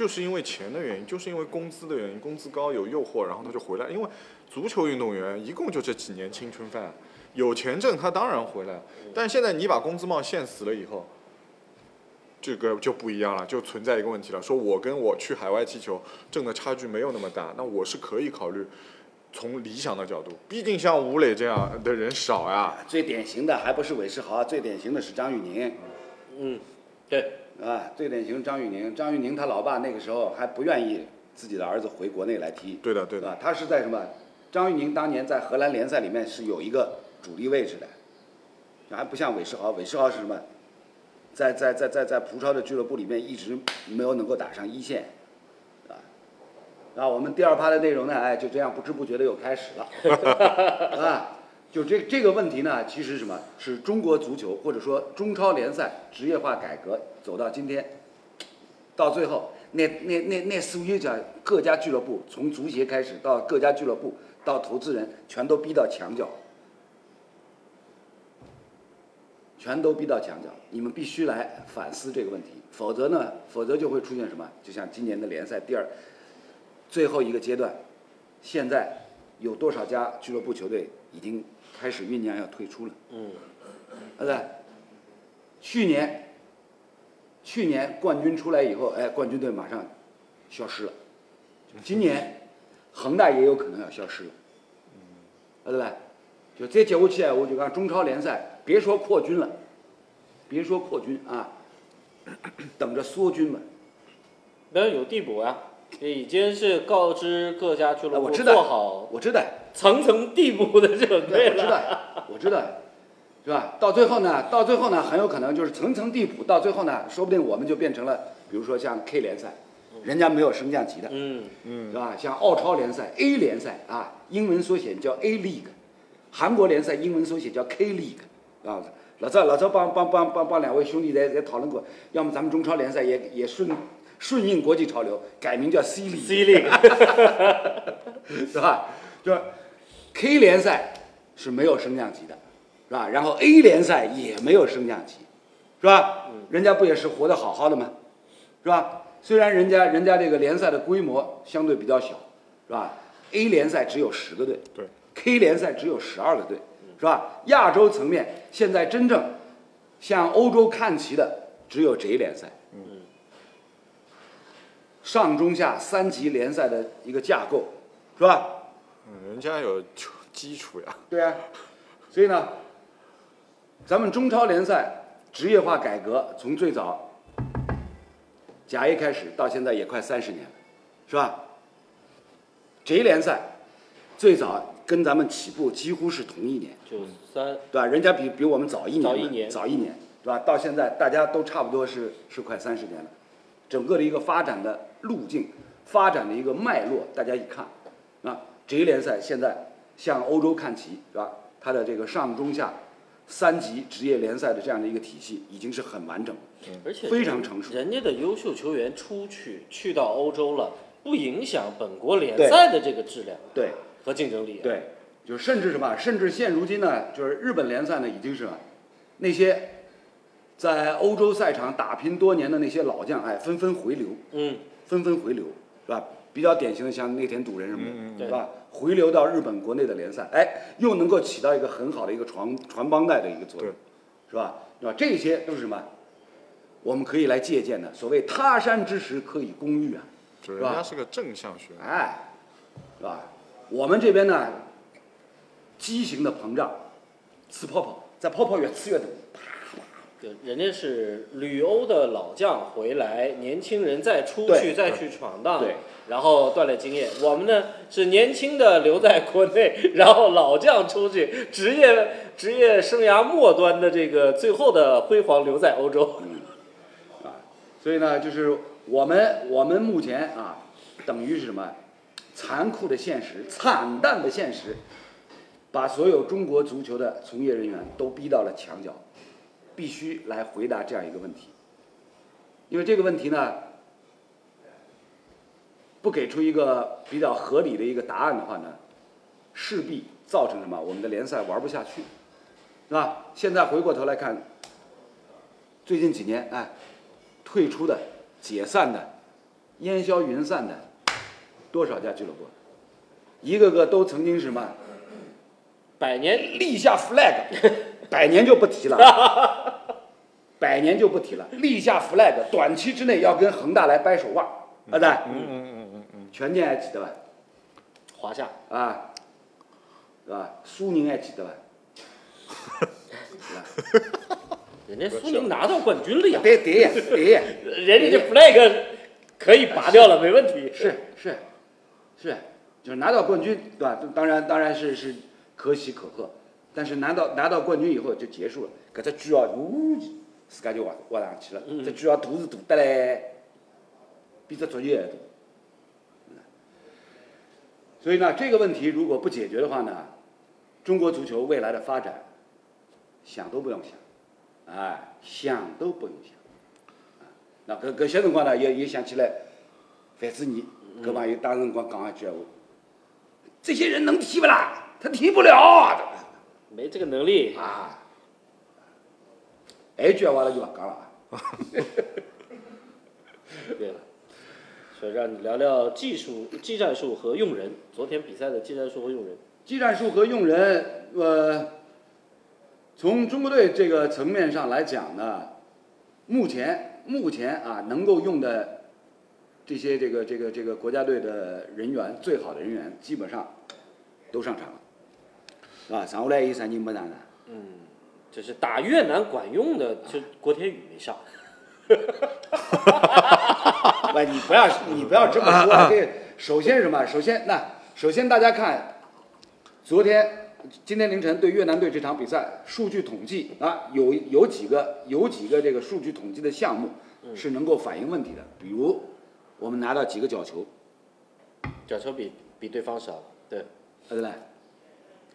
就是因为钱的原因，就是因为工资的原因，工资高有诱惑，然后他就回来。因为足球运动员一共就这几年青春饭，有钱挣他当然回来。但现在你把工资帽限死了以后，这个就不一样了，就存在一个问题了。说我跟我去海外踢球挣的差距没有那么大，那我是可以考虑从理想的角度，毕竟像吴磊这样的人少呀。最典型的还不是韦世豪，最典型的是张玉宁，嗯，对，啊，最典型张玉宁。张玉宁他老爸那个时候还不愿意自己的儿子回国内来踢，对的，对的。他是在什么？张玉宁当年在荷兰联赛里面是有一个主力位置的，还不像韦世豪，韦世豪是什么？在在在在在葡超的俱乐部里面一直没有能够打上一线，啊，那，我们第二趴的内容呢，哎，就这样不知不觉的又开始了，啊，就这这个问题呢，其实什么是中国足球或者说中超联赛职业化改革走到今天，到最后，那那那那所有家各家俱乐部，从足协开始到各家俱乐部到投资人，全都逼到墙角，全都逼到墙角。你们必须来反思这个问题，否则呢，否则就会出现什么？就像今年的联赛第二最后一个阶段，现在有多少家俱乐部球队已经开始酝酿要退出了？嗯，对不对？去年，去年冠军出来以后，哎，冠军队马上消失了。今年，恒大也有可能要消失了，对不对？就再接下去啊，我就讲中超联赛，别说扩军了，别说扩军啊，等着缩军吧。没有有递补啊，已经是告知各家俱哎，乐部我知道，做好我知道，层层递补的准备对，我知。道，我知道，是吧？到最后呢，到最后呢，很有可能就是层层递补，到最后呢，说不定我们就变成了，比如说像 K 联赛，人家没有升降级的，嗯，是吧？像澳超联赛 A 联赛啊，英文缩写叫 A League，韩国联赛英文缩写叫 K League，啊，老赵老赵帮帮帮帮帮两位兄弟在在讨论过，要么咱们中超联赛也也顺顺应国际潮流，改名叫 C League。C 力，是吧？就是 K 联赛是没有升降级的，是吧？然后 A 联赛也没有升降级，是吧？人家不也是活得好好的吗？是吧？虽然人家人家这个联赛的规模相对比较小，是吧？A 联赛只有十个队，对，K 联赛只有十二个队，是吧？亚洲层面现在真正向欧洲看齐的只有 J 联赛，嗯，上中下三级联赛的一个架构，是吧？嗯，人家有基础呀。对啊，所以呢，咱们中超联赛职业化改革从最早甲 A 开始到现在也快三十年了，是吧？J 联赛最早跟咱们起步几乎是同一年，九三，对吧？人家比比我们早一年，早一年早一年，对吧？到现在大家都差不多是是快三十年了，整个的一个发展的路径、发展的一个脉络，大家一看，啊，J 联赛现在向欧洲看齐，是吧？它的这个上中下三级职业联赛的这样的一个体系，已经是很完整了。而且非常成熟人家的优秀球员出去去到欧洲了，不影响本国联赛的这个质量对和竞争力。，对，就甚至什么，甚至现如今呢，就是日本联赛呢，已经是那些在欧洲赛场打拼多年的那些老将，哎，纷纷回流。嗯，纷纷回流，是吧？比较典型的像内田笃人什么的，嗯嗯是吧？回流到日本国内的联赛，哎，又能够起到一个很好的一个传传帮带的一个作用，是吧？是吧？这些都是什么？我们可以来借鉴的。所谓他山之石，可以攻玉啊，是吧人家是个正向学。哎，是吧？我们这边呢，畸形的膨胀，呲泡泡，在泡泡越呲越多，对，人家是旅欧的老将回来，年轻人再出去再去闯荡，对，然后锻炼经验。我们呢是年轻的留在国内，然后老将出去，职业职业生涯末端的这个最后的辉煌留在欧洲。啊所以呢，就是我们我们目前啊，等于是什么？残酷的现实，惨淡的现实，把所有中国足球的从业人员都逼到了墙角，必须来回答这样一个问题。因为这个问题呢，不给出一个比较合理的一个答案的话呢，势必造成什么？我们的联赛玩不下去，是吧？现在回过头来看，最近几年，哎，退出的、解散的，烟消云散的多少家俱乐部，一个个都曾经是什么百年立下 flag，百年就不提了，百年就不提了，立下 flag，短期之内要跟恒大来掰手腕，啊对，嗯嗯嗯嗯嗯，权健还记得吧？华夏，啊，是吧？苏宁还记得吧？人家苏宁拿到冠军了呀，对对呀对呀，人家这 flag 可以拔掉了，没问题。是是是，就是拿到冠军，对吧？当然当然是是可喜可贺，但是拿到拿到冠军以后就结束了，搿只句哦，呜，自家就挖挖上去了，这句哦大是大得嘞，比这足球还大。所以呢，这个问题如果不解决的话呢，中国足球未来的发展，想都不用想，哎，想都不用想。那搿搿些辰光呢，也也想起来范志毅搿朋友当辰光讲一句话，这些人能踢不啦？他踢不了，没这个能力，啊。一句话了就勿讲了啊。对了，所以让你聊聊技术、技战术和用人。昨天比赛的技战术和用人，技战术和用人，呃，从中国队这个层面上来讲呢，目前目前啊能够用的这些这个这个这个国家队的人员，最好的人员基本上都上场了，是吧？上下来有啥人没上呢？就是打越南管用的，就郭天宇没上。不，你不要你不要这么说。这首先是什么？首先那首先大家看，昨天今天凌晨对越南队这场比赛数据统计啊，有有几个有几个这个数据统计的项目是能够反映问题的，比如我们拿到几个角球，角球比比对方少，对。对不对？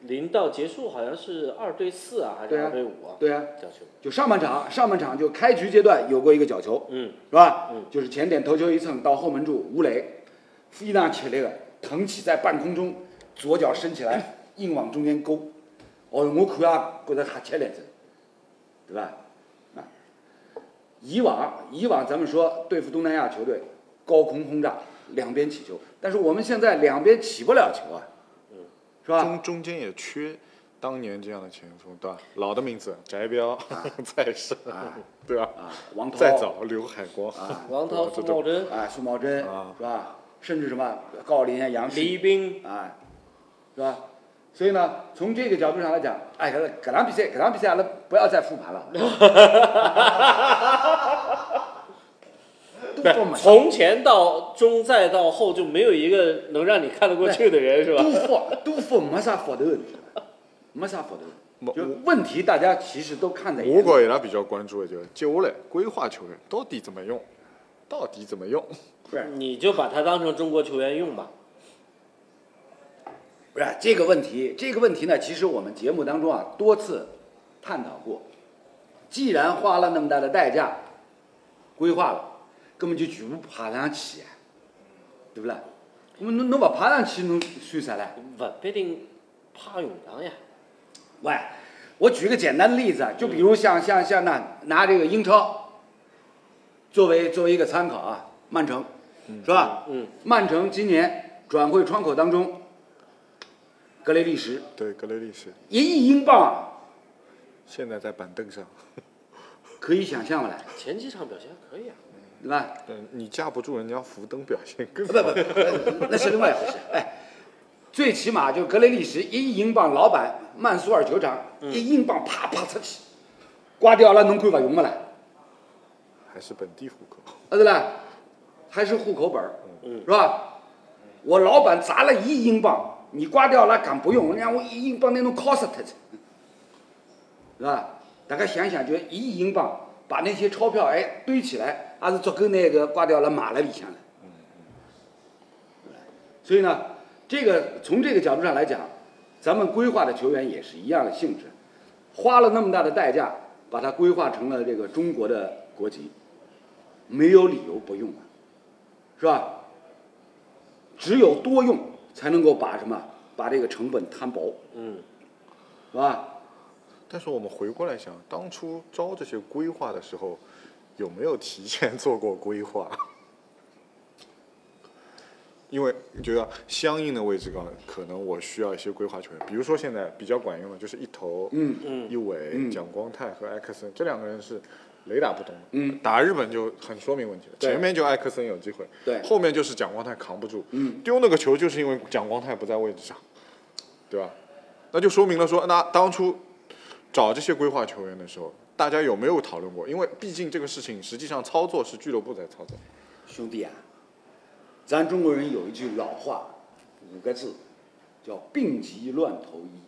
临到结束好像是二对四啊，还是二对五啊？对啊，角球。就上半场上半场就开局阶段有过一个角球，嗯，是吧？嗯就是前点头球一蹭到后门柱吴磊，非常吃力的腾起在半空中，左脚伸起来硬往中间勾，哦，我看啊觉得还吃力着，对吧？啊，以往以往咱们说对付东南亚球队，高空轰炸，两边起球，但是我们现在两边起不了球啊，是吧？中中间也缺当年这样的前锋，对吧？老的名字翟彪、蔡胜，对吧？啊，王涛，再早刘海光，啊。王涛、这苏茂贞、啊，苏茂贞啊。是吧？甚至什么郜林啊、杨斌，啊，是吧？所以呢，从这个角度上来讲，哎，搿搿场比赛，搿场比赛阿拉不要再复盘了。都不满从前到中再到后就没有一个能让你看得过去的人，是吧？都复都复没啥复头，没啥复头。没就问题，大家其实都看在眼我里。觉伊拉比较关注的就是接下来规划球员到底怎么用，到底怎么用？不是你就把他当成中国球员用吧。不是这个问题，这个问题呢，其实我们节目当中啊多次探讨过。既然花了那么大的代价规划了，根本就全部爬上去呀，对不啦？那么侬侬不爬上去，侬算啥嘞？不必定怕用场呀。喂，我举个简单的例子啊，就比如像像像那拿这个英超作为作为一个参考啊，曼城是吧？嗯，曼城今年转会窗口当中，格雷利什对，格雷利什一亿英镑，现在在板凳上，可以想象不来，前几场表现还可以啊。对吧？嗯，你架不住人家福登表现更不不不，那是另外一回事。哎，最起码就格雷利什一亿英镑，老板曼苏尔球场一亿英镑啪啪出去，瓜迪奥拉侬看勿用不啦？还是本地户口。啊对啦，还是户口本儿，嗯是吧？我老板砸了一亿英镑，你刮掉了敢不用，让我一亿英镑那种 cost，是吧？大家想想，就一亿英镑把那些钞票哎堆起来，还是足够那个挂掉了马了里向的。所以呢，这个从这个角度上来讲，咱们规划的球员也是一样的性质，花了那么大的代价把它规划成了这个中国的国籍，没有理由不用啊，是吧？只有多用才能够把什么把这个成本摊薄，嗯，是吧？但是我们回过来想，当初招这些规划的时候，有没有提前做过规划？因为觉得相应的位置高，可能我需要一些规划球员，比如说现在比较管用的就是一头、嗯。嗯。一尾、嗯。蒋光太和艾克森这两个人是雷打不动的。嗯，打日本就很说明问题了，前面就艾克森有机会，对。后面就是蒋光太扛不住，嗯，丢那个球就是因为蒋光太不在位置上，对吧？那就说明了说，那当初找这些规划球员的时候，大家有没有讨论过？因为毕竟这个事情实际上操作是俱乐部在操作。兄弟啊，咱中国人有一句老话，五个字，叫病急乱投医。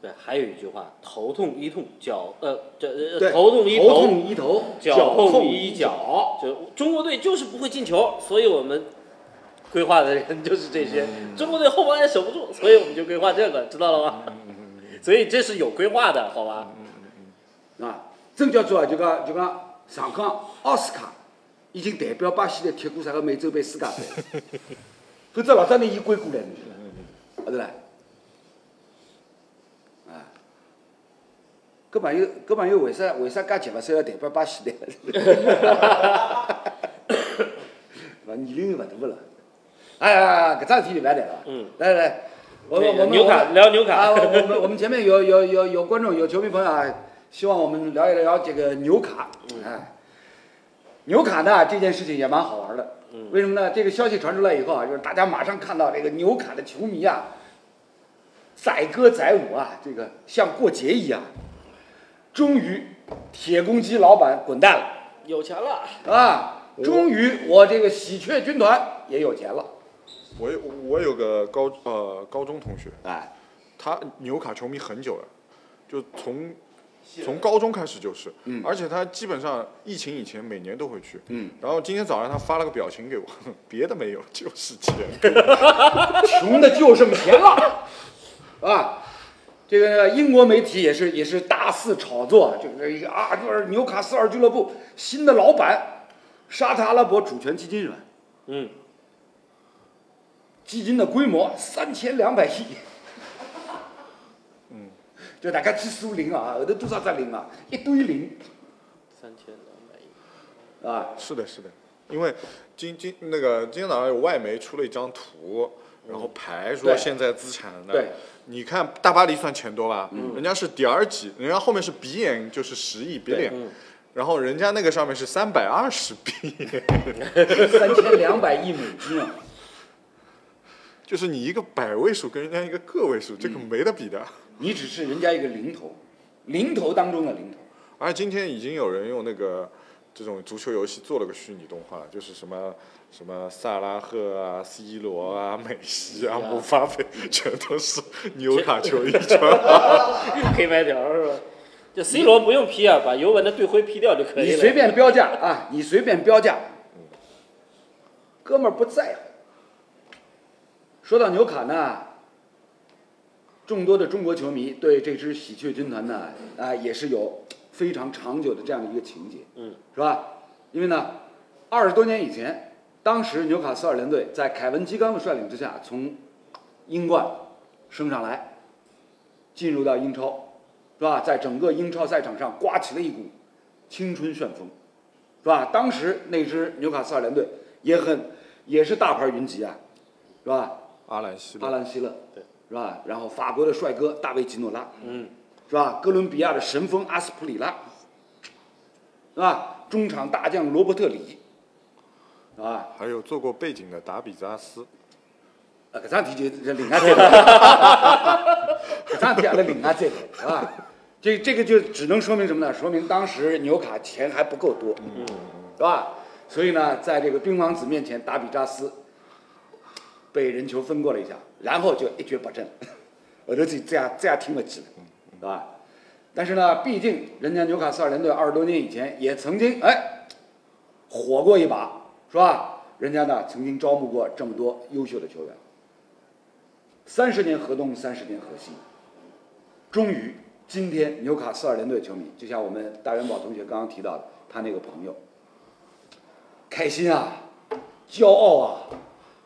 对，还有一句话，头痛医痛，脚呃这，呃头痛医头头，痛医头，脚痛痛医脚。就中国队就是不会进球，所以我们规划的人就是这些。中国队后防也守不住，所以我们就规划这个，知道了吗？所以这是有规划的，好吧？啊，真叫做啊就讲就讲上港奥斯卡已经代表巴西队踢过啥个美洲杯、世界杯，否则老早年伊归过来，侬晓得，晓得啦？啊，搿朋友搿朋友为啥为啥介急勿三要代表巴西队？伐？年龄又勿大勿了。哎呀，搿桩事体就勿要谈了。嗯，来来来，我们我们我们聊牛卡啊，我我们我们前面有有有有观众有球迷朋友啊，希望我们聊一聊这个纽卡。哎，纽卡呢这件事情也蛮好玩的。嗯为什么呢？这个消息传出来以后啊，就是大家马上看到这个纽卡的球迷啊，载歌载舞啊，这个像过节一样。终于，铁公鸡老板滚蛋了有钱了，啊！终于，我这个喜鹊军团也有钱了。我有我有个高呃高中同学，哎，他纽卡球迷很久了，就从从高中开始就是，嗯而且他基本上疫情以前每年都会去。嗯，然后今天早上他发了个表情给我，别的没有，就是钱。穷的就剩钱了，啊，这个英国媒体也是也是大肆炒作，就是一个啊，就是纽卡斯尔俱乐部新的老板，沙特阿拉伯主权基金人？嗯，基金的规模三千两百亿，嗯，就大家去数零啊，后头多少只零啊？一堆零三千两百亿，啊，是的，是的，因为今今那个今天早上有外媒出了一张图，然后排说对现在资产的。对，你看大巴黎算钱多吧？人家是点儿几，人家后面是鼻眼就是十亿 billion，嗯。然后人家那个上面是三百二十 B，三千两百亿美金啊，就是你一个百位数跟人家一个个位数，这个没得比的。你只是人家一个零头，零头当中的零头。而今天已经有人用那个这种足球游戏做了个虚拟动画，就是什么什么萨拉赫啊、C 罗啊、梅西啊、姆巴佩，全都是纽卡球衣穿。黑白条是吧？就 C 罗不用 P 啊，把尤文的队徽 P 掉就可以了。你随便标价啊，你随便标价，哥们儿不在乎。说到纽卡呢，众多的中国球迷对这支喜鹊军团呢，啊、也是有非常长久的这样的一个情节，嗯，是吧？因为呢，二十多年以前，当时纽卡斯尔联队在凯文基冈的率领之下，从英冠升上来，进入到英超，是吧？在整个英超赛场上刮起了一股青春旋风，是吧？当时那支纽卡斯尔联队也很也是大牌云集啊，是吧？阿兰希阿勒，兰希勒，对，是吧？然后法国的帅哥大卫吉诺拉，嗯，是吧？哥伦比亚的神锋阿斯普里拉，是吧？中场大将罗伯特里，是吧？还有做过背景的达比扎斯。啊，搿桩事体就就另外再谈，搿桩事体阿拉另外再谈，是吧？这这个就只能说明什么呢？说明当时纽卡钱还不够多，嗯，是吧？所以呢，在这个冰王子面前，达比扎斯被人球分过了一下，然后就一蹶不振，后头就这样这样听不起了，是吧？但是呢，毕竟人家纽卡斯尔联队二十多年以前也曾经哎火过一把，是吧？人家呢曾经招募过这么多优秀的球员，三十年河东，三十年河西，终于今天纽卡斯尔联队球迷，就像我们大元宝同学刚刚提到的，他那个朋友，开心啊，骄傲啊，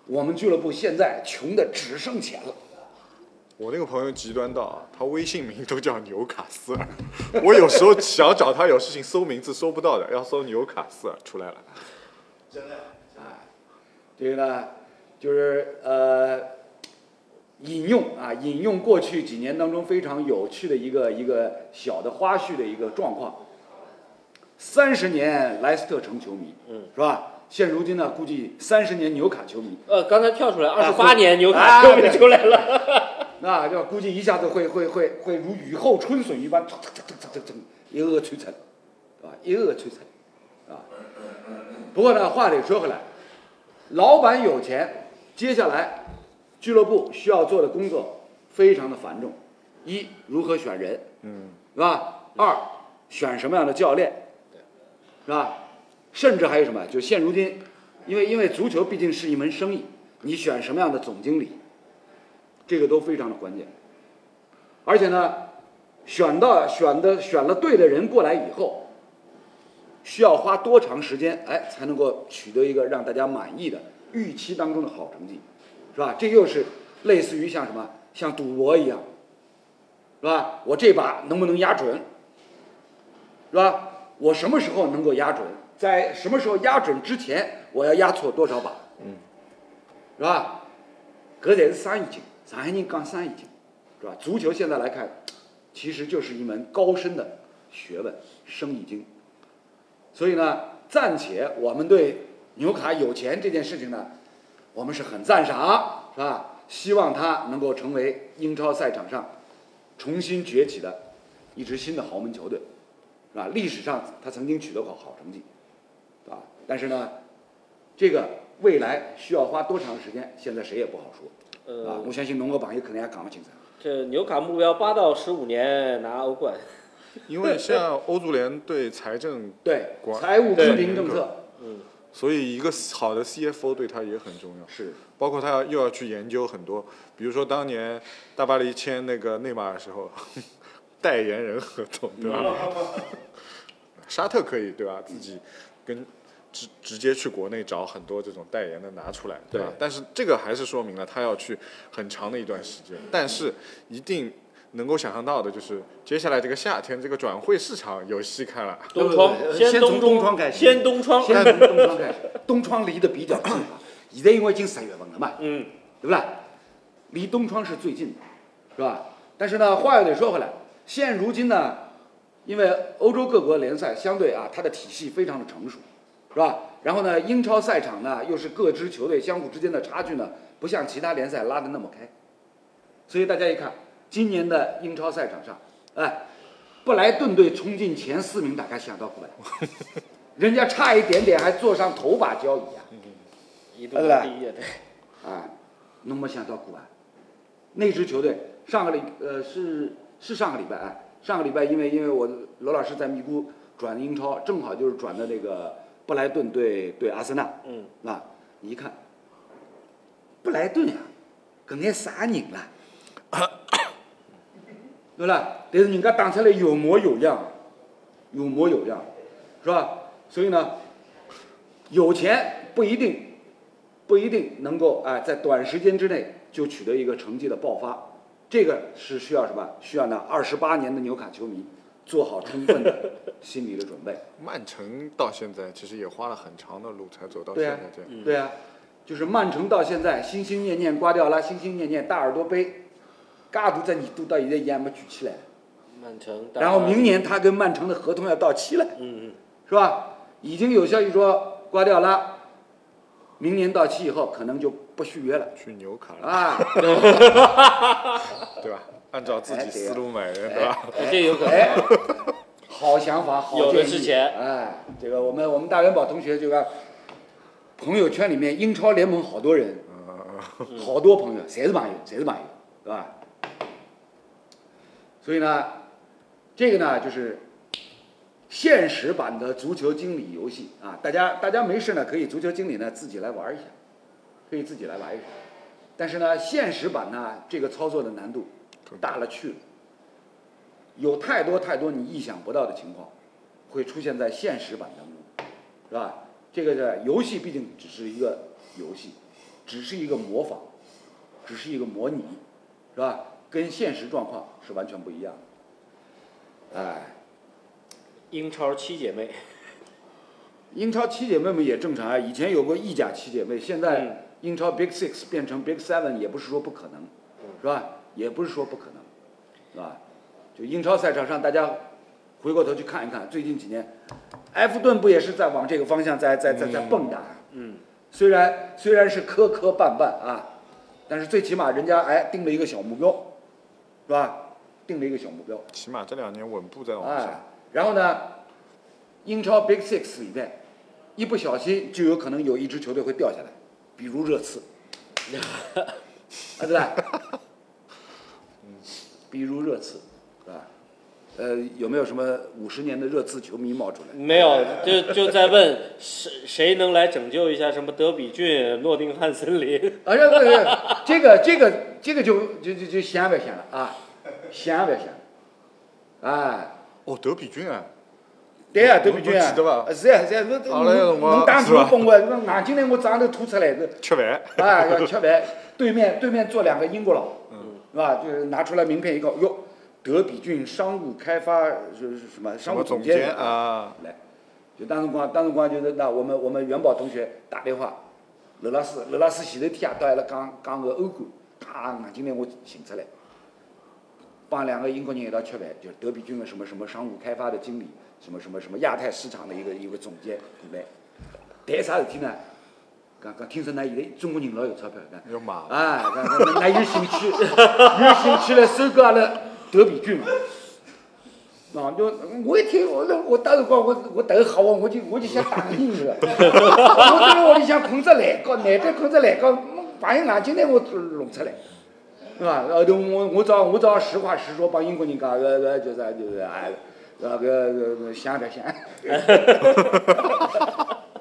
我们俱乐部现在穷的只剩钱了。我那个朋友极端到啊，他微信名都叫纽卡斯尔。我有时候想找他有事情搜名字搜不到的，要搜纽卡斯尔出来了。这个呢，就是呃，引用啊，引用过去几年当中非常有趣的一个一个小的花絮的一个状况。三十年莱斯特城球迷，嗯，是吧？现如今呢，估计三十年纽卡球迷，呃，刚才跳出来二十啊八年纽卡啊球迷出来了，那就估计一下子会会会会如雨后春笋一般，蹭蹭蹭蹭蹭蹭，一个个摧残，啊，一个个摧残，啊。不过呢，话得说回来，老板有钱，接下来俱乐部需要做的工作非常的繁重。一，如何选人，嗯，是吧？二，选什么样的教练，是吧？甚至还有什么？就现如今，因为因为足球毕竟是一门生意，你选什么样的总经理，这个都非常的关键。而且呢，选到选的选了对的人过来以后，需要花多长时间，哎，才能够取得一个让大家满意的预期当中的好成绩，是吧？这又是类似于像什么，像赌博一样，是吧？我这把能不能压准，是吧？我什么时候能够压准？在什么时候压准之前，我要压错多少把？嗯，是吧？搿才是生意经，上海人讲生意经，是吧？足球现在来看，其实就是一门高深的学问，生意经。所以呢，暂且我们对纽卡有钱这件事情呢，我们是很赞赏，是吧？希望他能够成为英超赛场上重新崛起的一支新的豪门球队，是吧？历史上他曾经取得过好成绩，但是呢，这个未来需要花多长时间，现在谁也不好说，啊呃，，我相信侬个朋友可能也讲不清楚。这纽卡目标八到十五年拿欧冠，因为像欧足联对财政，对，财务对公平政策嗯，所以一个好的 CFO 对他也很重要。是包括他要又要去研究很多，比如说当年大巴黎签那个内马尔的时候，代言人合同，对吧？沙特可以对吧？自己跟直直接去国内找很多这种代言的拿出来，对吧对？但是这个还是说明了他要去很长的一段时间，但是一定能够想象到的就是接下来这个夏天这个转会市场有戏看了。东窗对对对先先从东东窗开始先东窗，先从东窗开始，东窗离得比较近，现在因为已经十月份了嘛，嗯，对不啦？离东窗是最近的，是吧？但是呢，话又得说回来，现如今呢，因为欧洲各国联赛相对啊，它的体系非常的成熟，是吧？然后呢，英超赛场呢，又是各支球队相互之间的差距呢，不像其他联赛拉得那么开，所以大家一看，今年的英超赛场上，哎，布莱顿队冲进前四名，大家想到过来，人家差一点点还坐上头把交椅啊！一度对吧第一，对，啊，侬没想到过啊？那支球队上个礼呃是是上个礼拜哎，上个礼拜因为因为我罗老师在咪咕转英超，正好就是转的那个布莱顿对对阿森纳，嗯，啊，你一看，布莱顿呀，搿眼啥人啦？对啦？但是人家打出来有模有样，有模有样，是吧？所以呢，有钱不一定不一定能够哎、在短时间之内就取得一个成绩的爆发，这个是需要什么？需要呢二十八年的纽卡球迷做好充分的心理的准备。曼城到现在其实也花了很长的路才走到现在这样。嗯对啊，就是曼城到现在心心念念瓜迪奥拉，心心念念大耳朵杯，嘎大只耳朵到现在也还没举起来。曼城，然后明，年他跟曼城的合同要到期了，嗯嗯，是吧？已经有消息说瓜迪奥拉明年到期以后可能就不续约了去纽卡了，啊。对吧？按照自己思路买人，对吧？哎这有可能，哎，好想法，好有的建议是钱哎，这个我们我们大元宝同学这个朋友圈里面英超联盟好多人，好多朋友，谁是朋友，谁是朋友，对吧？所以呢，这个呢就是现实版的足球经理游戏啊，大家大家没事呢，可以足球经理呢自己来玩一下，可以自己来玩一下。但是呢，现实版呢，这个操作的难度大了去了。有太多太多你意想不到的情况会出现在现实版当中，是吧？这个的游戏毕竟只是一个游戏，只是一个模仿，只是一个模拟，是吧？跟现实状况是完全不一样的。哎，英超七姐妹，英超七姐妹们也正常啊，以前有过意甲七姐妹，现嗯在英超 Big Six 变成 Big Seven 也不是说不可能，是吧？也不是说不可能，是吧？就英超赛场上，大家回过头去看一看，最近几年，埃弗顿不也是在往这个方向在在在在蹦跶？嗯，虽然虽然是磕磕绊绊啊，但是最起码人家哎定了一个小目标，是吧？定了一个小目标，起码这两年稳步在往哎上。，然后呢，英超 Big Six 里面，一不小心就有可能有一支球队会掉下来，比如热刺，啊对吧？比如热刺？呃，有没有什么五十年的热刺球迷冒出来？没有，就就在问谁谁能来拯救一下什么德比郡、诺丁汉森林？啊，这个这个这个这个就就就就想不想了啊？想不想？哎。哦，德比郡啊，对啊、德比郡啊记得吧，是啊是啊，那辰光侬打是吧球崩我，侬眼睛呢我早上头吐出来，吃饭。啊要吃饭，对面对面坐两个英国佬，是吧？就是拿出来名片一个，哟，德比郡商务开发就是什么商务总监监啊？来，就当时光，当时光就是那我们我们元宝同学打电话，刘老师，刘老师前头天啊，到阿拉讲讲个欧冠，啪，眼睛呢我寻出来，帮两个英国人一道吃饭，就是德比郡的什么什么商务开发的经理，什么什么什么亚太市场的一个一个总监过来，谈啥事体呢？讲讲听说㑚现在中国人老有钞票，讲要买。哎，讲讲㑚有兴趣，有兴趣来收购阿拉德比郡嘛？喏，就我一听，我我当时光我我头好我，我就我就想打人去了。我在屋里向困着栏杆，难得困着栏杆，把人眼睛拿我弄出来，是吧？后头我我只好我只好实话实说，帮英国人讲，呃呃就是就是哎，那个个想着想。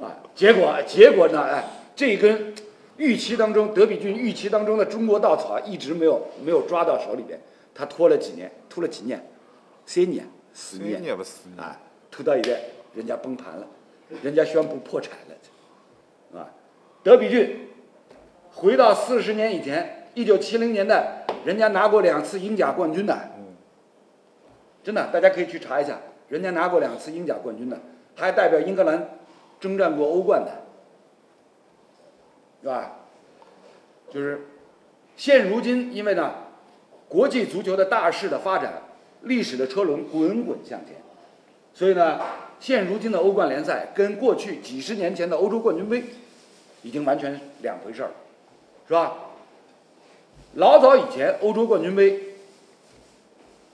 啊，结果结果呢？哎，这根预期当中德比郡预期当中的中国稻草一直没有没有抓到手里边，他拖了几年，拖了几年，三年、四三年，年不四年。啊，拖到现在人家崩盘了，人家宣布破产了，啊，德比郡回到四十年以前，一九七零年代，人家拿过两次英甲冠军的，真的，大家可以去查一下，人家拿过两次英甲冠军的，还代表英格兰征战过欧冠的，是吧？就是现如今，因为呢，国际足球的大势的发展，历史的车轮滚滚向前，所以呢，现如今的欧冠联赛跟过去几十年前的欧洲冠军杯已经完全两回事儿，是吧？老早以前，欧洲冠军杯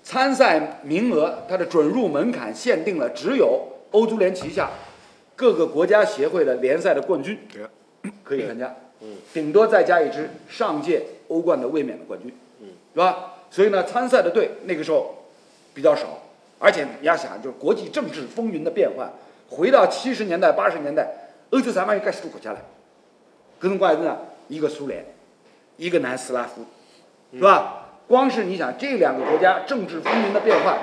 参赛名额它的准入门槛限定了只有欧足联旗下各个国家协会的联赛的冠军，可以。参加，嗯。顶多再加一支上届欧冠的卫冕的冠军，嗯。是吧？所以呢，参赛的队那个时候比较少，而且你要想，就是国际政治风云的变换，回到七十年代、八十年代，欧洲啥玩意介许多国家了，搿辰光还是呢，一个苏联，一个南斯拉夫，是吧？光是你想这两个国家政治风云的变换，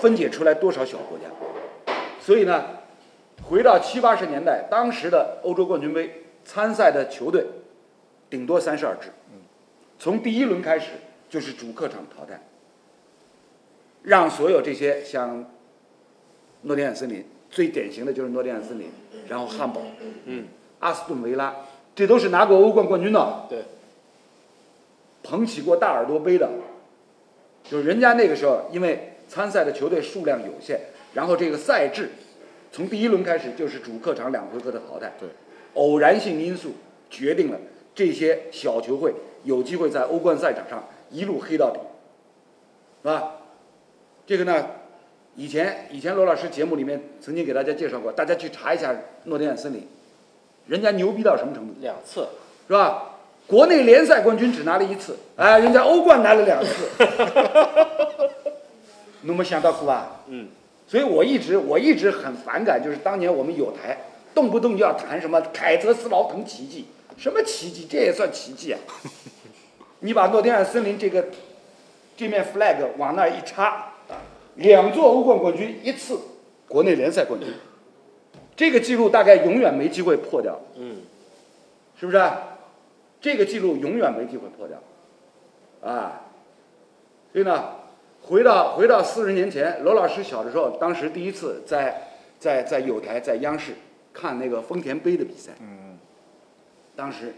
分解出来多少小国家？所以呢，回到七八十年代，当时的欧洲冠军杯参赛的球队顶多三十二支，从第一轮开始就是主客场淘汰，让所有这些像诺丁汉森林最典型的就是诺丁汉森林，然后汉堡，嗯，阿斯顿维拉，这都是拿过欧冠冠军的，对，捧起过大耳朵杯的，就是人家那个时候因为参赛的球队数量有限，然后这个赛制从第一轮开始就是主客场两回合的淘汰，对，偶然性因素决定了这些小球会有机会在欧冠赛场上一路黑到底，是吧？这个呢，以前以前罗老师节目里面曾经给大家介绍过，大家去查一下诺丁汉森林，人家牛逼到什么程度？两次，是吧？国内联赛冠军只拿了一次，哎，人家欧冠拿了两次，侬没想到过吧？嗯，所以我一直我一直很反感，就是当年我们有台动不动就要谈什么凯泽斯劳滕奇迹，什么奇迹？这也算奇迹啊？你把诺丁汉森林这个这面 flag 往那儿一插，两座欧冠冠军，一次国内联赛冠军，这个记录大概永远没机会破掉。嗯，是不是啊？这个记录永远没机会破掉，啊，所以呢，回到回到四十年前，罗老师小的时候，当时第一次在在在有台在央视看那个丰田杯的比赛。嗯当时，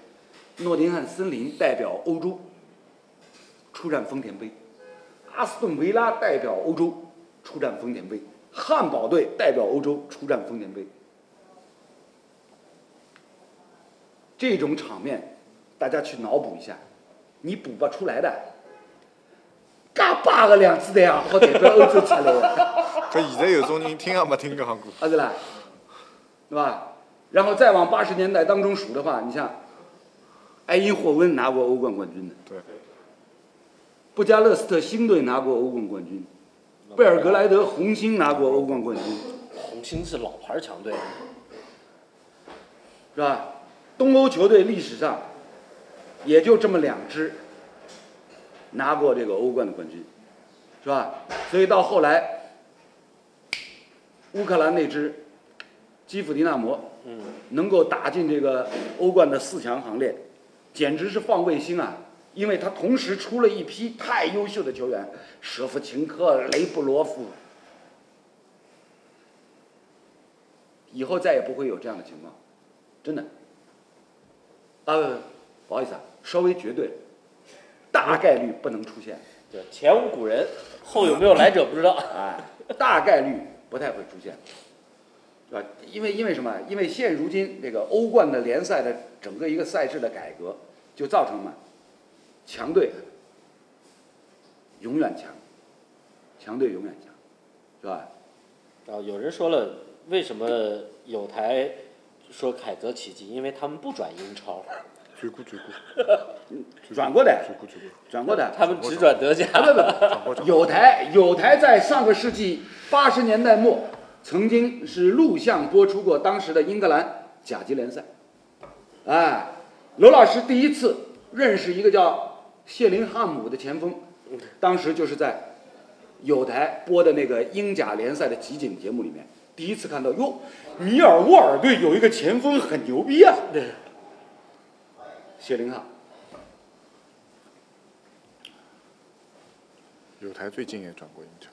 诺丁汉森林代表欧洲出战丰田杯，阿斯顿维拉代表欧洲出战丰田杯，汉堡队代表欧洲出战丰田杯。这种场面，大家去脑补一下，你补不出来的。嘎巴个两子队啊好代表欧洲出来的。搿现在有种人听也没听讲过。啊是啦，对吧？然后再往八十年代当中数的话，你像，埃因霍温拿过欧冠冠军的，对，布加勒斯特星队拿过欧冠冠军，贝尔格莱德红星拿过欧冠冠军，红星是老牌强队，是吧？东欧球队历史上也就这么两支拿过这个欧冠的冠军，是吧？所以到后来，乌克兰那支基辅迪纳摩，嗯，能够打进这个欧冠的四强行列，简直是放卫星啊！因为他同时出了一批太优秀的球员，舍甫琴科、雷布罗夫，以后再也不会有这样的情况，真的。啊，不好意思啊，稍微绝对，大概率不能出现，对，前无古人，后有没有来者不知道。哎，大概率不太会出现，是吧？因为因为什么？因为现如今这个欧冠的联赛的整个一个赛制的改革，就造成了，强队永远强，强队永远强，是吧？然后有人说了，为什么有台说凯泽奇迹？因为他们不转英超，转过转过，转过的，转过转过，转过的。他们只转德甲。不不不。有台有台在上个世纪八十年代末，曾经是录像播出过当时的英格兰甲级联赛。哎，罗老师第一次认识一个叫谢林汉姆的前锋，当时就是在有台播的那个英甲联赛的集锦节目里面，第一次看到哟，米尔沃尔队有一个前锋很牛逼啊，对，谢林浩。有台最近也转过英超，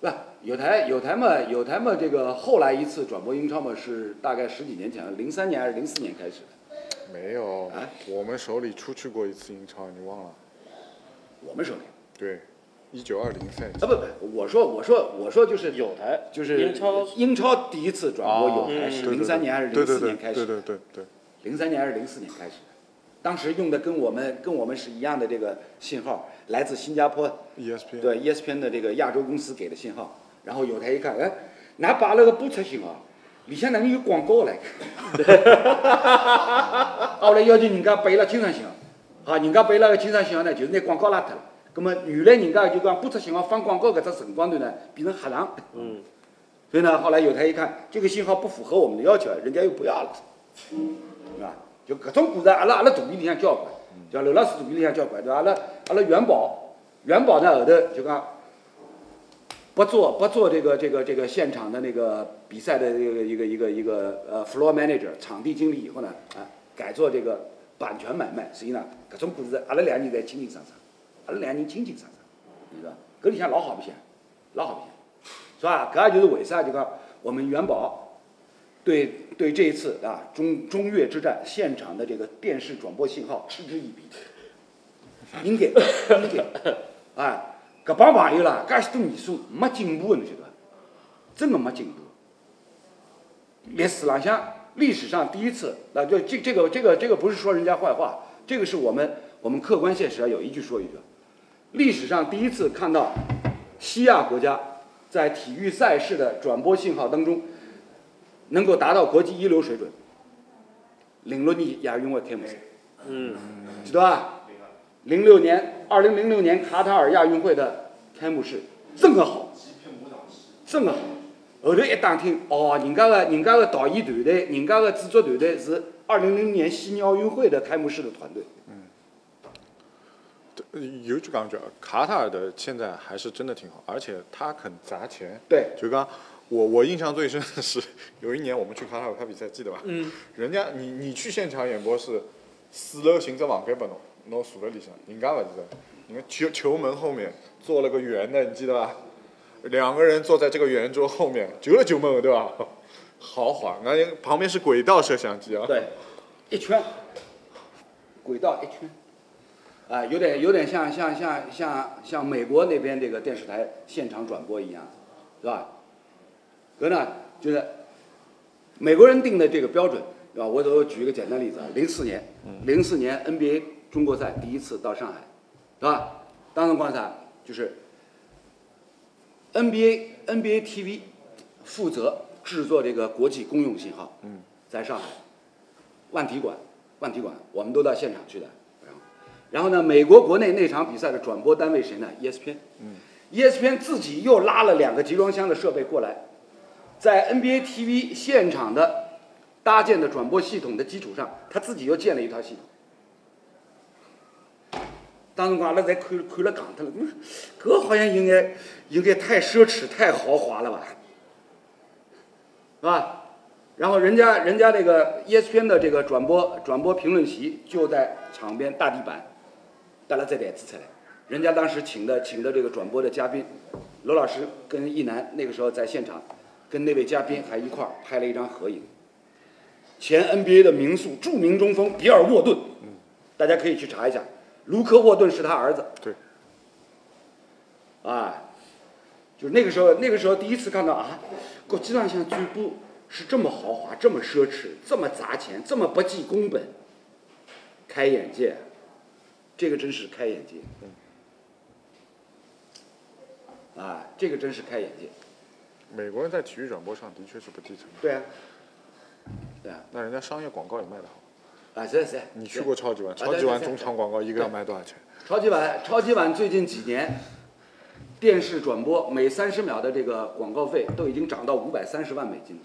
不，有台有台嘛，有台嘛，这个后来一次转播英超嘛，是大概十几年前了，零三年还是零四年开始的。没有啊，我们手里出去过一次英超，你忘了？我们手里对，一九二零赛季啊，。不不，我说我说我说就是有台就是英超英超第一次转播有台嗯是零三年还是零四年开始？对对对对，零三年还是零四年开始的？当时用的跟我们跟我们是一样的这个信号，来自新加坡 ESPN 对 ESPN 的这个亚洲公司给的信号，然后有台一看，哎，哪摆了个播出信号，里向哪能有广告来？后来要求人家背了经常信号，好，人家背了个经常信号呢，就是拿广告拉脱了。那么原来人家就讲播出信号放广告搿只辰光段呢，变成黑场。嗯，所以呢，后来有台一看这个信号不符合我们的要求，人家又不要了，是吧？就搿种故事，阿拉阿拉肚皮里向交关，叫刘老师肚皮里向交关，对伐？阿拉阿拉元宝，元宝呢后头就讲不做不做这个这个这个现场的那个比赛的这个一个一个一个呃 floor manager 场地经理以后呢，啊改做这个版权买卖，实际上搿种故事阿拉两个人侪清清爽爽，阿拉两个人清清爽爽，你知道？搿里向老好白相，老好白相。是吧？搿也就是为啥就讲我们元宝对对这一次啊中中越之战现场的这个电视转播信号嗤之以鼻，应该应该，哎，搿帮朋友啦，介许多年数没进步的，侬晓得伐？真的没进步。历史浪向历史上第一次，那就这这个这个这个不是说人家坏话，这个是我们我们客观现实啊，有一句说一句，历史上第一次看到西亚国家在体育赛事的转播信号当中，能够达到国际一流水准。零六年亚运会开幕式，嗯，知道吧？零六年，二零零六年卡塔尔亚运会的开幕式，真的好，真的好。后头一打听，哦，人家的人家的导演团队，人家的制作团队是二零零年悉尼奥运会的开幕式的团队。呃有句讲句，卡塔尔的现在还是真的挺好，而且他肯砸钱。对，就刚我我印象最深的是有一年我们去卡塔尔看比赛，记得吧？嗯，人家你你去现场演播是四楼寻只房间拨侬，侬住辣里向，人家勿是的，人家球球门后面做了个圆的，你记得吧？两个人坐在这个圆桌后面，揪了揪门，对吧？豪华，那旁边是轨道摄像机啊。对，一圈，轨道一圈，啊，有点有点像像像像像美国那边这个电视台现场转播一样，是吧？可呢，就是美国人定的这个标准，对吧？我我举一个简单例子啊，零四年，零四年 NBA 中国赛第一次到上海，是吧？当时观察就是 NBA NBA TV 负责制作这个国际公用信号，嗯，在上海万体馆，万体馆我们都到现场去的。然后，然后呢，美国国内那场比赛的转播单位谁呢？ESPN。嗯 ESPN 自己又拉了两个集装箱的设备过来，在 NBA TV 现场的搭建的转播系统的基础上，他自己又建了一套系统。当时我阿拉侪看看了戆脱了，嗯，搿好像应该应该太奢侈、太豪华了吧，是吧？然后人家人家这个 ESPN 的这个转播转播评论席就在场边大地板，带了这台子出来。人家当时请的请的这个转播的嘉宾，罗老师跟一楠那个时候在现场，跟那位嘉宾还一块儿拍了一张合影。前 NBA 的名宿、著名中锋比尔沃顿，大家可以去查一下，卢克沃顿是他儿子。对。啊，就是那个时候，那个时候第一次看到啊，国际上像俱乐部是这么豪华、这么奢侈、这么砸钱、这么不计工本，开眼界，这个真是开眼界。啊，这个真是开眼界。美国人在体育转播上的确是不计成本，对啊，对啊，那人家商业广告也卖得好。啊，是是。你去过超级碗？啊超级碗中场广告一个要卖多少钱？超级碗，超级碗最近几年，电视转播每三十秒的这个广告费都已经涨到五百三十万美金了，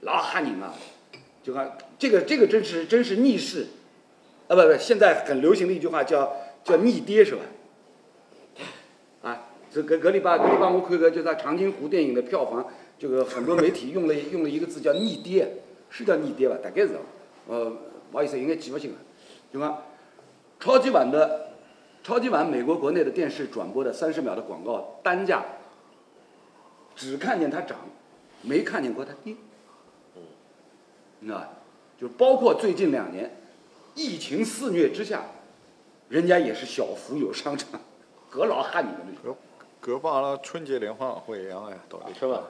老吓人啊！就看这个这个真是真是逆势，啊不不，现在很流行的一句话叫叫逆跌是吧？啊，这格格里巴格里巴我看个就在长津湖电影的票房，这个很多媒体用了用了一个字叫逆跌，是叫逆跌吧？大概是，呃，不好意思，应该记不清了，就讲超级碗的。超级碗美国国内的电视转播的三十秒的广告单价，只看见它涨，没看见过它跌。你知道吧？就包括最近两年，疫情肆虐之下，人家也是小幅有上涨，何老汉你们这搿搿帮阿拉春节联欢晚会一样哎，道理春晚，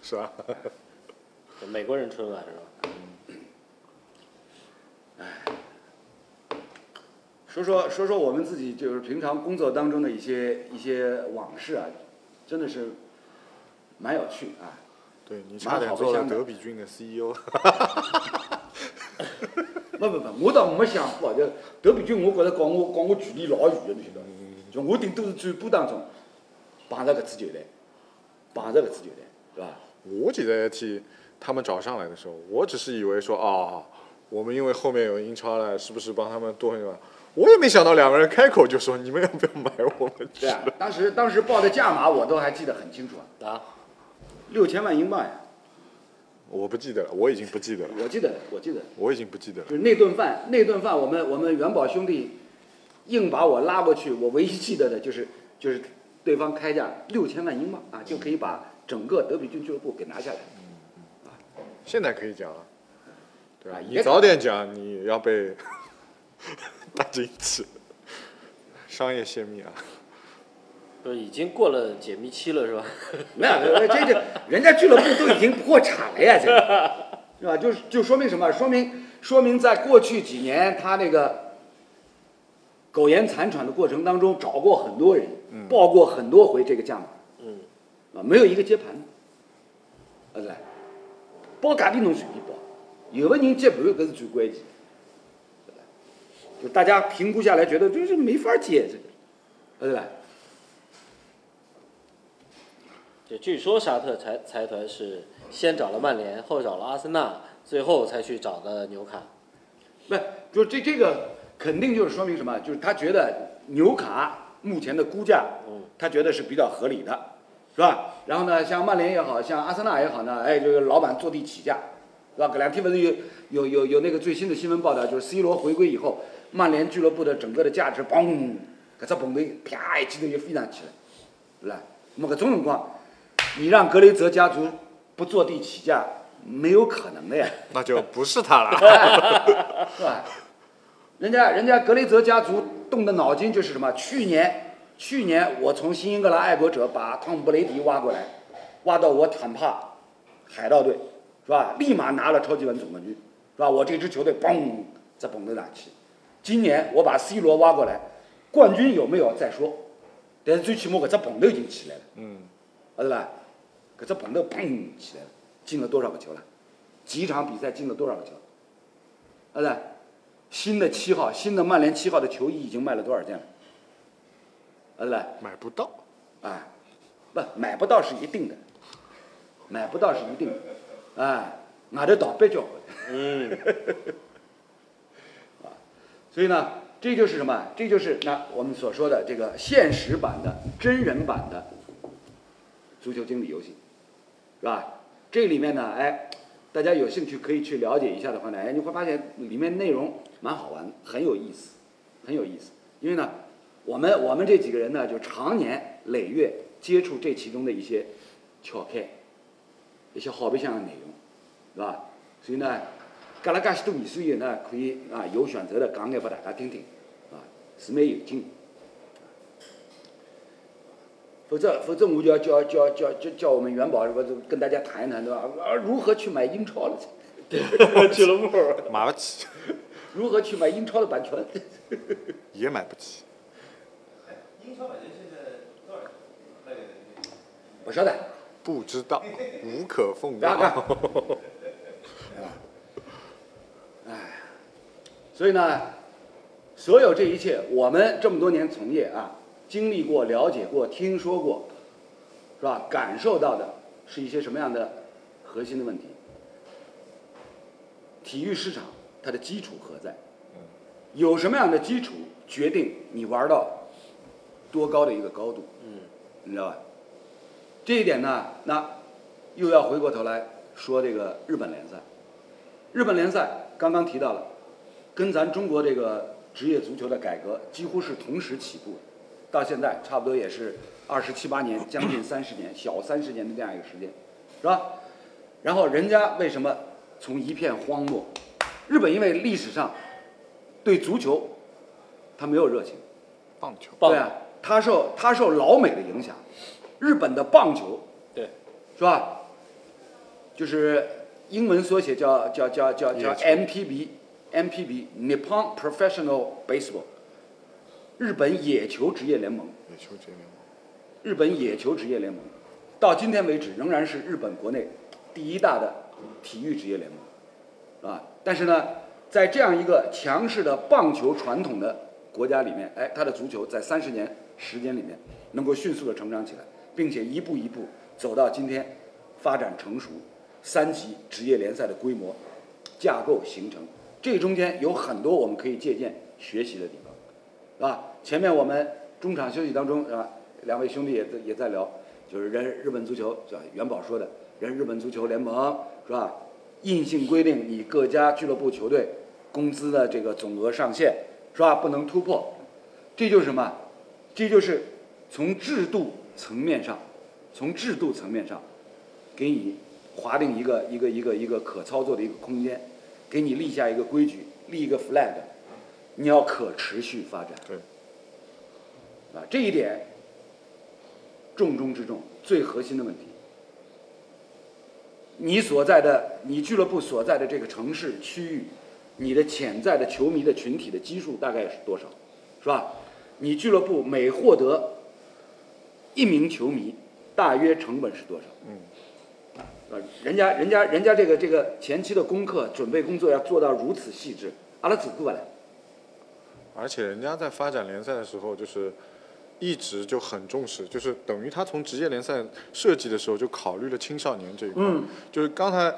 是吧？美国人春晚是吧？说说说说我们自己就是平常工作当中的一些一些往事啊，真的是蛮有趣啊。对你差点做了德比郡的 CEO。不不不，我倒没想过，就德比郡，我觉着跟我跟我距离老远的，你晓得伐？就我顶多是转播当中碰着搿支球队，碰着搿支球队，对吧？我记得一天他们找上来的时候，我只是以为说啊，我们因为后面有英超了，是不是帮他们多一个？我也没想到两个人开口就说你们要不要买我们？对啊，当时当时报的价码我都还记得很清楚啊，啊，六千万英镑呀，我不记得了，我已经不记得了，我记得我记得，我已经不记得了就。是那顿饭那顿饭，我们我们元宝兄弟硬把我拉过去，我唯一记得的就是就是对方开价六千万英镑啊，就可以把整个德比郡俱乐部给拿下来。现在可以讲了，对吧？你早点讲，你要被 打进去，商业泄密啊！不是已经过了解密期了是吧？没有，这这这，人家俱乐部都已经破产了呀，这个是吧？就是就说明什么？说明说明在过去几年，他那个苟延残喘的过程当中，找过很多人，报过很多回这个价码，嗯，啊，没有一个接盘的，啊，来，报价钿侬随便报，有个人接盘，搿是最关键的，对吧？就大家评估下来，觉得就是没法接这个，对吧？就据说沙特财财团是先找了曼联，后找了阿森纳，最后才去找的纽卡。不，就这这个肯定就是说明什么？就是他觉得纽卡目前的估价，嗯，他觉得是比较合理的，是吧？然后呢，像曼联也好像阿森纳也好呢，哎，这个老板坐地起价，是吧？搿两天不是有有有有那个最新的新闻报道，就是 C 罗回归以后，曼联俱乐部的整个的价值，嘣，搿只棚头啪一记头就飞上去了，是吧？那么搿种辰光，你让格雷泽家族不坐地起价，没有可能的呀。那就不是他了。是吧？人家人家格雷泽家族动的脑筋就是什么？去年去年我从新英格兰爱国者把汤姆布雷迪挖过来，挖到我坦帕海盗队，是吧？立马拿了超级碗总冠军，是吧？我这支球队嘣在蹦到哪去？今年我把 C 罗挖过来，冠军有没有再说，但是最起码搿只蹦头已经起来了，嗯，晓得吧？搿只蹦头砰起来了，进了多少个球了？几场比赛进了多少个球？晓得吧？新的七号，新的曼联七号的球衣已经卖了多少件了？恩来？买不到。哎，不买不到是一定的，买不到是一定的，哎，外头倒闭交关。嗯，所以呢，这就是什么？这就是那我们所说的这个现实版的真人版的足球经理游戏，是吧？这里面呢，哎，大家有兴趣可以去了解一下的话呢，哎，你会发现里面内容蛮好玩，很有意思，很有意思。因为呢，我们我们这几个人呢，就常年累月接触这其中的一些巧开，一些好白相的内容，是吧？所以呢，隔了介许多年，所以呢，可以啊有选择的讲眼拨大家听听，啊，是蛮有劲。否则，否则我就要叫叫叫叫叫我们元宝，不就跟大家谈一谈，对吧？啊，如何去买英超了？俱乐部。买不起，如何去买英超的版权？也买不起。英超版权现在多少不晓得。不知道，无可奉告。所以呢，所有这一切，我们这么多年从业啊，经历过、了解过、听说过，是吧？感受到的是一些什么样的核心的问题？体育市场它的基础何在？有什么样的基础决定你玩到多高的一个高度？嗯，你知道吧？这一点呢，那又要回过头来说这个日本联赛。日本联赛刚刚提到了，跟咱中国这个职业足球的改革几乎是同时起步的，到现在差不多也是二十七八年，将近三十年，小三十年的这样一个时间，是吧？然后人家为什么从一片荒漠？日本因为历史上对足球他没有热情，棒球，棒对啊，他受他受老美的影响，日本的棒球对，是吧？就是英文缩写叫叫叫叫叫 MPB MPB Nippon Professional Baseball，日本野球职业联盟。野球职业联盟。日本野球职业联盟，到今天为止仍然是日本国内第一大的体育职业联盟，啊，但是呢，在这样一个强势的棒球传统的国家里面，哎，它的足球在三十年时间里面能够迅速的成长起来，并且一步一步走到今天发展成熟，三级职业联赛的规模架构形成，这中间有很多我们可以借鉴学习的地方。是吧？前面我们中场休息当中，是吧？两位兄弟也在也在聊，就是人日本足球，是吧？元宝说的，人日本足球联盟是吧？硬性规定你各家俱乐部球队工资的这个总额上限是吧？不能突破，这就是什么？这就是从制度层面上，从制度层面上，给你划定一个一个一个一个可操作的一个空间，给你立下一个规矩，立一个 flag，你要可持续发展。对，啊，这一点重中之重，最核心的问题。你所在的，你俱乐部所在的这个城市区域，你的潜在的球迷的群体的基数大概是多少，是吧？你俱乐部每获得一名球迷，大约成本是多少？嗯，啊，人家人家人家这个这个前期的功课准备工作要做到如此细致，阿拉做过来。而且人家在发展联赛的时候，就是一直就很重视，就是等于他从职业联赛设计的时候就考虑了青少年这一块。嗯就是刚才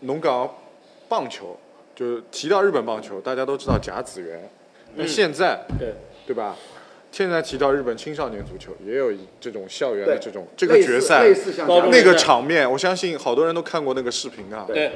农港棒球，就是提到日本棒球，大家都知道甲子园。那嗯现在对，对吧？现在提到日本青少年足球，也有一这种校园的这种这个决赛那个场面，我相信好多人都看过那个视频啊。对，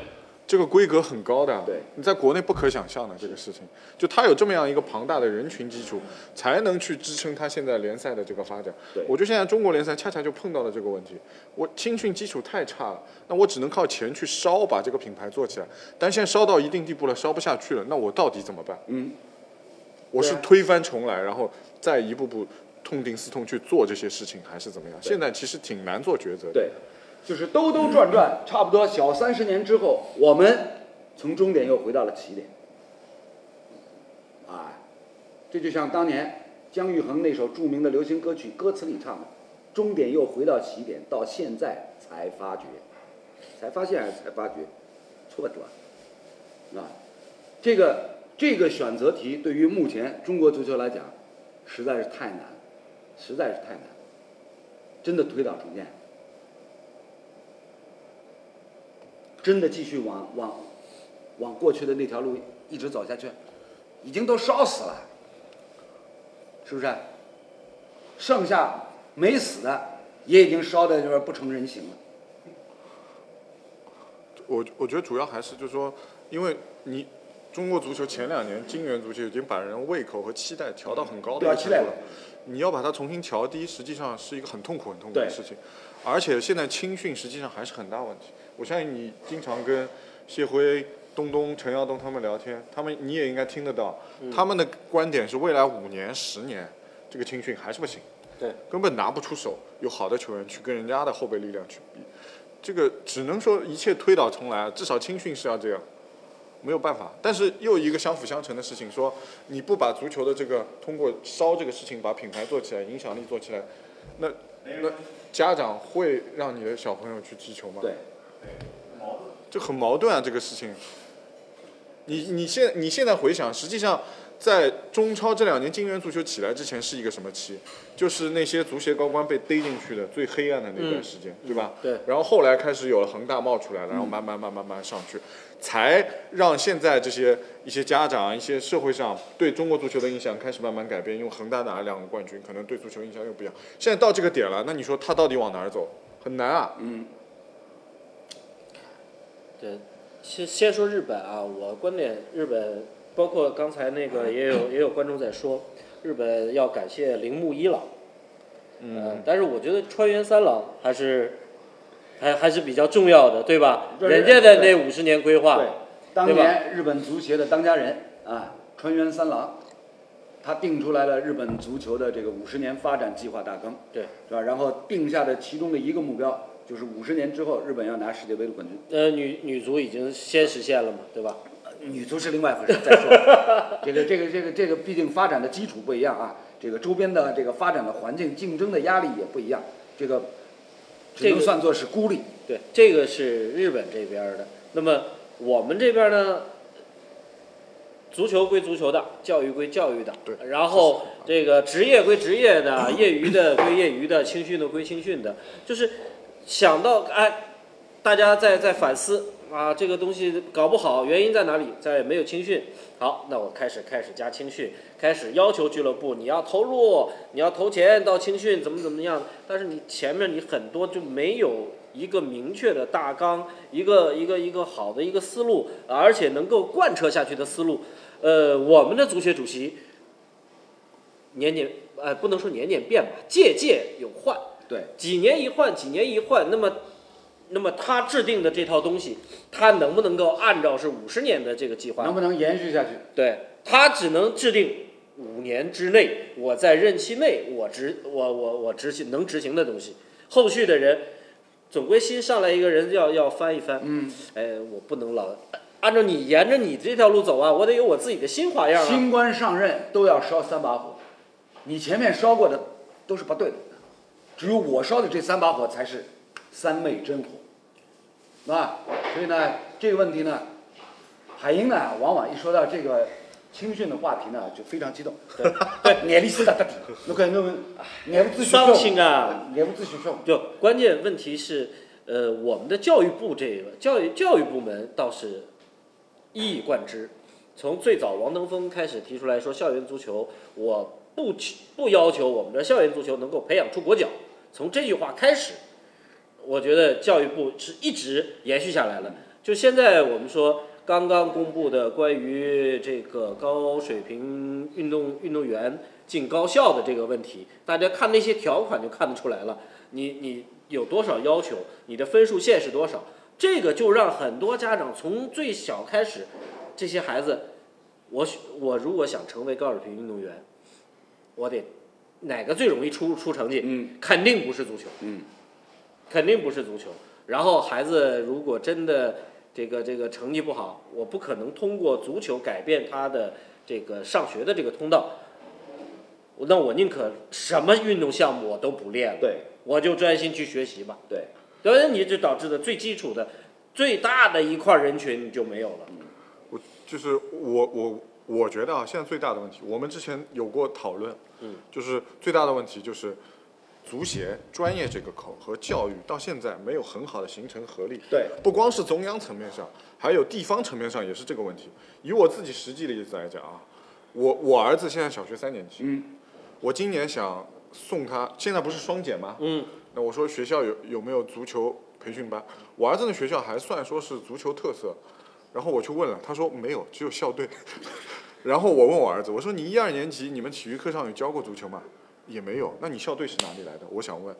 这个规格很高的，对，你在国内不可想象的这个事情，就它有这么样一个庞大的人群基础，才能去支撑它现在联赛的这个发展。对。我觉得现在中国联赛恰恰就碰到了这个问题，我青训基础太差了，那我只能靠钱去烧把这个品牌做起来，但现在烧到一定地步了，烧不下去了，那我到底怎么办？嗯，我是推翻重来，然后再一步步痛定思痛去做这些事情，还是怎么样？现在其实挺难做抉择的。对，就是兜兜转转，差不多小三十年之后，我们从终点又回到了起点。啊，这就像当年姜育恒那首著名的流行歌曲歌词里唱的：“终点又回到起点，到现在才发觉，才发现还是才发觉，错的啊，这个这个选择题对于目前中国足球来讲，实在是太难，实在是太难，真的推倒重建。真的继续往往往过去的那条路一直走下去，已经都烧死了，是不是？剩下没死的也已经烧的就是不成人形了。我我觉得主要还是就是说，因为你中国足球前两年金元足球已经把人胃口和期待调到很高的一个程度了，你要把它重新调低，实际上是一个很痛苦很痛苦的事情。而且现在青训实际上还是很大问题。我相信你经常跟谢辉、东东、陈耀东他们聊天，他们你也应该听得到，他们的观点是未来五年、十年这个青训还是不行。对，根本拿不出手有好的球员去跟人家的后备力量去比，这个只能说一切推倒重来，至少青训是要这样，没有办法。但是又一个相辅相成的事情，说你不把足球的这个通过烧这个事情把品牌做起来，影响力做起来，那那家长会让你的小朋友去踢球吗？对，这很矛盾啊，这个事情。你你现你现在回想，实际上在中超这两年金元足球起来之前是一个什么期？就是那些足协高官被逮进去的最黑暗的那段时间，对吧？对然后后来开始有了恒大冒出来了，然后慢慢慢慢慢慢上去，才让现在这些一些家长、一些社会上对中国足球的印象开始慢慢改变。因为恒大拿了两个冠军，可能对足球印象又不一样。现在到这个点了，那你说他到底往哪儿走？很难啊。嗯，对，先先说日本啊，我观点日本，包括刚才那个也有也有观众在说，日本要感谢铃木一郎，嗯，但是我觉得川原三郎还是还还是比较重要的，对吧？人家的那五十年规划对，，当年日本足协的当家人啊，川原三郎，他定出来了日本足球的这个五十年发展计划大纲，对，是吧？然后定下的其中的一个目标就是五十年之后日本要拿世界杯的冠军。呃，女女足已经先实现了嘛，对吧？女足是另外一回事，再说。这个这个这个这个，毕竟发展的基础不一样啊，这个周边的这个发展的环境、竞争的压力也不一样，这个只这个能算作是孤立。对，这个是日本这边的。那么我们这边呢，足球归足球的，教育归教育的。对然后这个职业归职业的，业余的归业余的，青训的归青训的。就是想到哎，大家在在反思啊，这个东西搞不好原因在哪里？在没有青训。好，那我开始开始加青训，开始要求俱乐部你要投入，你要投钱到青训，怎么怎么样？但是你前面你很多就没有一个明确的大纲，一个一个一个好的一个思路，而且能够贯彻下去的思路。呃，我们的足协主席年年呃不能说年年变吧，届届有换，对，几年一换，几年一换。那么，那么他制定的这套东西，他能不能够按照是五十年的这个计划能不能延续下去？对他只能制定五年之内，我在任期内我执我我我执行能执行的东西，后续的人总归新上来一个人要要翻一翻，嗯，哎，我不能老按照你沿着你这条路走啊，我得有我自己的新花样啊。新官上任都要烧三把火，你前面烧过的都是不对的，只有我烧的这三把火才是三昧真火，啊，所以呢，这个问题呢，海英呢，往往一说到这个青训的话题呢，就非常激动，对，眼里是的的，侬看侬眼不自伤心啊，眼不自许凶，就关键问题是，呃，我们的教育部这个教育教育部门倒是一以贯之，从最早王登峰开始提出来说校园足球，我不去不要求我们的校园足球能够培养出国脚，从这句话开始，我觉得教育部是一直延续下来了。就现在我们说刚刚公布的关于这个高水平运动运动员进高校的这个问题，大家看那些条款就看得出来了，你你有多少要求，你的分数线是多少，这个就让很多家长从最小开始，这些孩子，我我如果想成为高水平运动员，我得哪个最容易出出成绩？嗯，肯定不是足球，嗯，肯定不是足球。然后孩子如果真的这个这个成绩不好，我不可能通过足球改变他的这个上学的这个通道。那我宁可什么运动项目我都不练了，对我就专心去学习吧。对，所以，你就导致的最基础的、最大的一块人群你就没有了。我就是我我我觉得啊，现在最大的问题，我们之前有过讨论，嗯，就是最大的问题就是足协专业这个口和教育到现在没有很好的形成合力。对，不光是中央层面上，还有地方层面上也是这个问题。以我自己实际的例子来讲啊，我我儿子现在小学三年级，嗯，我今年想送他，现在不是双减吗？嗯，那我说学校有有没有足球培训班？我儿子的学校还算说是足球特色，然后我去问了，他说没有，只有校队。然后我问我儿子，我说你一二年级你们体育课上有教过足球吗？也没有。那你校队是哪里来的？我想问。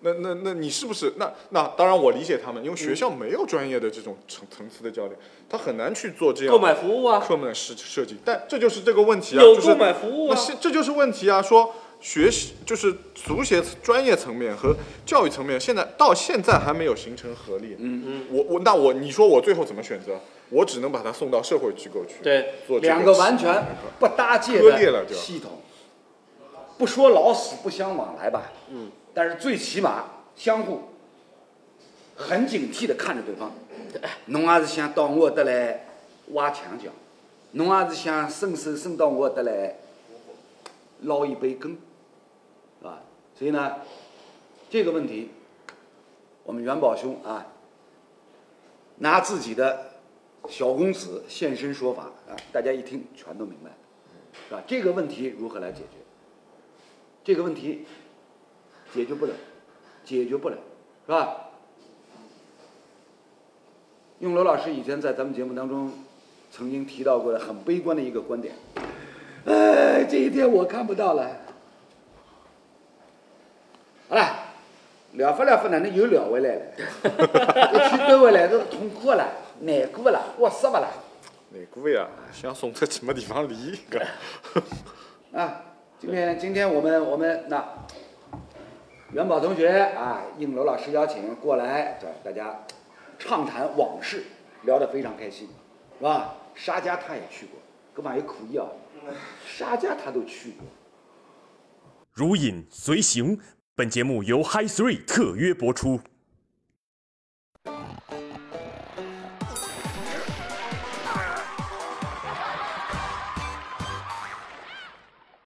那那那你是不是那那当然我理解他们，因为学校没有专业的这种层层次的教练，他很难去做这样购买服务啊，课们的设设计，但这就是这个问题啊，就是有购买服务啊。那是这就是问题啊！说学习就是足协专业层面和教育层面，现在到现在还没有形成合力。嗯嗯，我我那我你说我最后怎么选择？我只能把他送到社会机构去对，做两个完全不搭界割裂了系统，不说老死不相往来吧，嗯，但是最起码相互很警惕的看着对方。侬也是想到我这来挖墙脚，侬也是想伸手伸到我这来捞一杯羹，是吧？所以呢，这个问题，我们元宝兄啊，拿自己的小公子现身说法啊，大家一听全都明白了，是吧？这个问题如何来解决？这个问题解决不了，解决不了，是吧？用罗老师以前在咱们节目当中曾经提到过的很悲观的一个观点，哎，这一天我看不到了。好了，聊发聊发，哪能又聊回来了？一天兜回来都痛苦了，难过了，我死不了。难过呀？想送出去没地方离个。啊，今天今天我们我们那元宝同学啊，应罗老师邀请过来，对大家畅谈往事，聊得非常开心，是吧？沙家他也去过，干嘛也可以啊？啥家他都去过。如影随形。本节目由 Hi Three 特约播出。